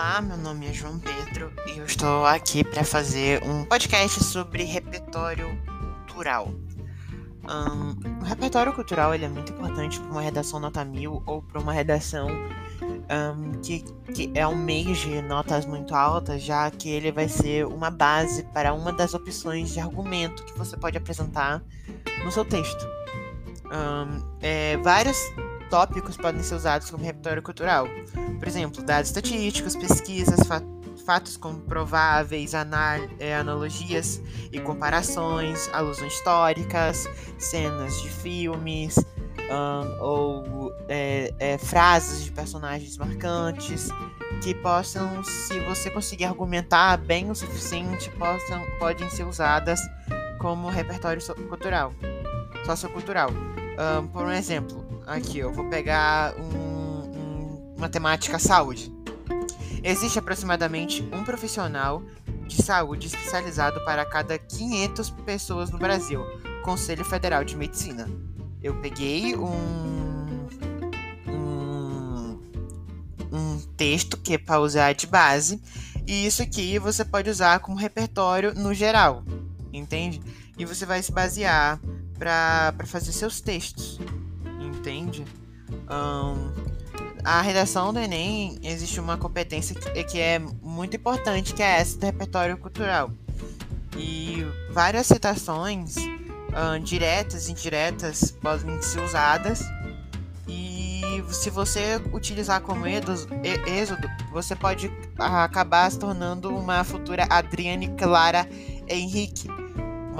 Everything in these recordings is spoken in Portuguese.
Olá, meu nome é João Pedro e eu estou aqui para fazer um podcast sobre repertório cultural. Um, o repertório cultural ele é muito importante para uma redação nota mil ou para uma redação um, que, que é um mês de notas muito altas, já que ele vai ser uma base para uma das opções de argumento que você pode apresentar no seu texto. Um, é, vários tópicos podem ser usados como repertório cultural. Por exemplo, dados estatísticos, pesquisas, fatos comprováveis, é, analogias e comparações, alusões históricas, cenas de filmes, um, ou é, é, frases de personagens marcantes que possam, se você conseguir argumentar bem o suficiente, possam, podem ser usadas como repertório cultural, sociocultural. Um, por um exemplo, aqui eu vou pegar um, um, uma temática saúde. Existe aproximadamente um profissional de saúde especializado para cada 500 pessoas no Brasil, Conselho Federal de Medicina. Eu peguei um, um, texto que é para usar de base, e isso aqui você pode usar como repertório no geral, entende? E você vai se basear para fazer seus textos, entende? Um, a redação do Enem existe uma competência que, que é muito importante, que é essa do repertório cultural. E várias citações, uh, diretas e indiretas, podem ser usadas. E se você utilizar como êxodo, você pode acabar se tornando uma futura Adriane Clara Henrique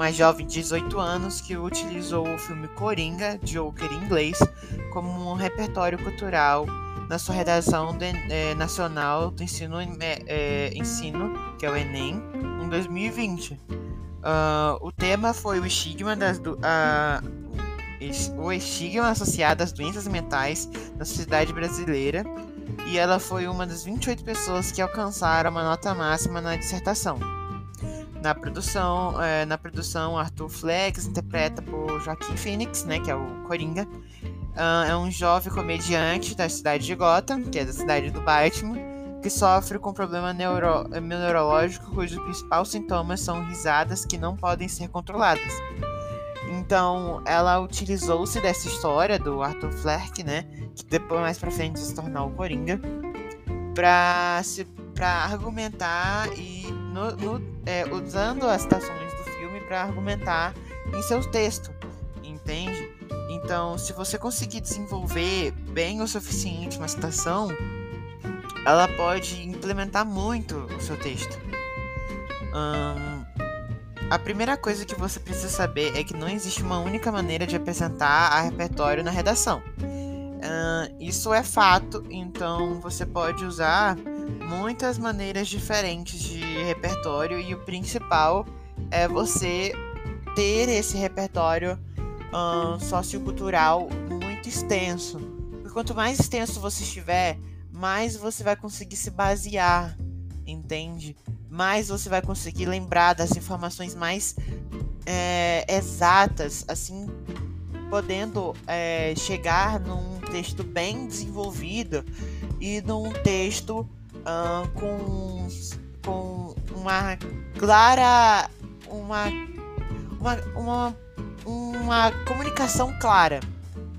uma jovem de 18 anos que utilizou o filme Coringa, Joker em inglês, como um repertório cultural na sua redação de, é, nacional do ensino, é, ensino, que é o Enem, em 2020. Uh, ah, o tema foi o estigma das do, uh, o estigma associado às doenças mentais na sociedade brasileira e ela foi uma das 28 pessoas que alcançaram uma nota máxima na dissertação. Na produção, é, na produção Arthur Flex interpreta por Joaquim Phoenix, né, que é o Coringa. Uh, é um jovem comediante da cidade de Gotham, que é da cidade do Batman, que sofre com um problema neuro neurológico cujos principais sintomas são risadas que não podem ser controladas. Então, ela utilizou-se dessa história do Arthur Fleck, né, que depois mais pra frente se tornou o Coringa, para se para argumentar e no, no, é, usando as citações do filme para argumentar em seu texto, entende? Então, se você conseguir desenvolver bem o suficiente uma citação, ela pode implementar muito o seu texto. Hum, a primeira coisa que você precisa saber é que não existe uma única maneira de apresentar a repertório na redação. Uh, isso é fato, então você pode usar muitas maneiras diferentes de repertório e o principal é você ter esse repertório um, sociocultural muito extenso. Porque quanto mais extenso você estiver, mais você vai conseguir se basear, entende? Mais você vai conseguir lembrar das informações mais é, exatas, assim, podendo é, chegar num texto bem desenvolvido e num texto uh, com, com uma clara. Uma, uma, uma, uma comunicação clara,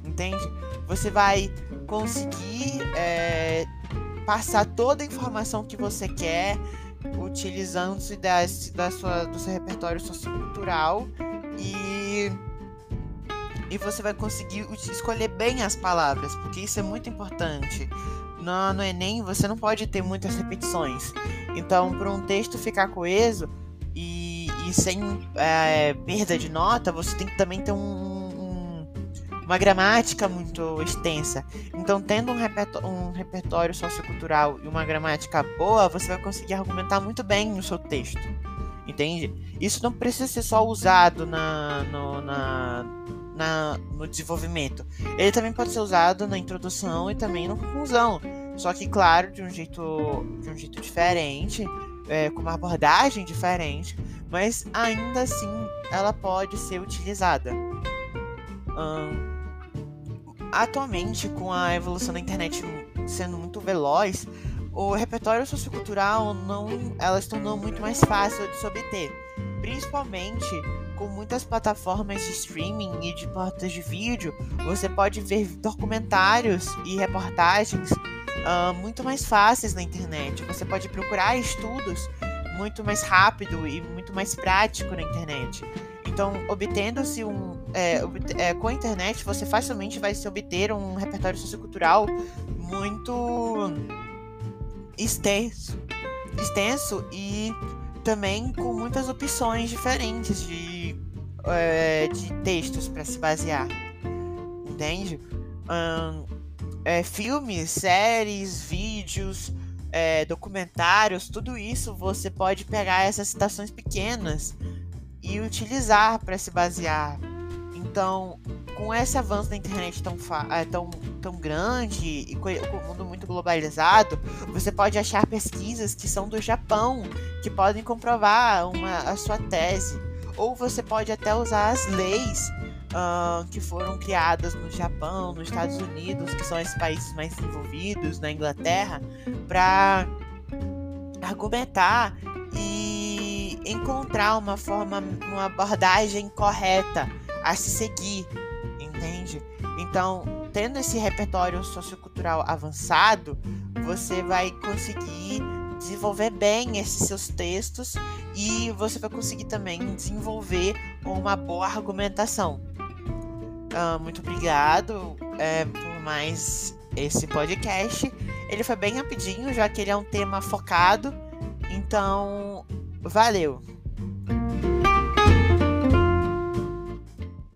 entende? Você vai conseguir é, passar toda a informação que você quer utilizando-se da, da sua, do seu repertório sociocultural e e você vai conseguir escolher bem as palavras, porque isso é muito importante. No, no Enem você não pode ter muitas repetições. Então, para um texto ficar coeso e, e sem é, perda de nota, você tem que também ter um, um, uma gramática muito extensa. Então, tendo um, repertório, um repertório sociocultural e uma gramática boa, você vai conseguir argumentar muito bem no seu texto. Entende? Isso não precisa ser só usado na, no, na na, no desenvolvimento. Ele também pode ser usado na introdução e também na conclusão. Só que, claro, de um jeito, de um jeito diferente, é, com uma abordagem diferente, mas ainda assim ela pode ser utilizada. Atualmente, com a evolução da internet sendo muito veloz, o repertório sociocultural não, elas tornou muito mais fácil de se obter, principalmente com muitas plataformas de streaming e de portas de vídeo, você pode ver documentários e reportagens uh, muito mais fáceis na internet. Você pode procurar estudos muito mais rápido e muito mais prático na internet. Então, obtendo-se um. É, é, com a internet, você facilmente vai se obter um repertório sociocultural muito extenso. Extenso e também com muitas opções diferentes de, é, de textos para se basear. Entende? Um, é, filmes, séries, vídeos, é, documentários, tudo isso você pode pegar essas citações pequenas e utilizar para se basear. Então, com esse avanço da internet tão, é, tão, tão grande e com o mundo muito globalizado, você pode achar pesquisas que são do Japão, que podem comprovar uma, a sua tese. Ou você pode até usar as leis uh, que foram criadas no Japão, nos Estados Unidos, que são esses países mais desenvolvidos, na Inglaterra, para argumentar e encontrar uma forma, uma abordagem correta a se seguir, entende? Então, tendo esse repertório sociocultural avançado, você vai conseguir desenvolver bem esses seus textos e você vai conseguir também desenvolver uma boa argumentação. Uh, muito obrigado é, por mais esse podcast. Ele foi bem rapidinho, já que ele é um tema focado. Então, valeu!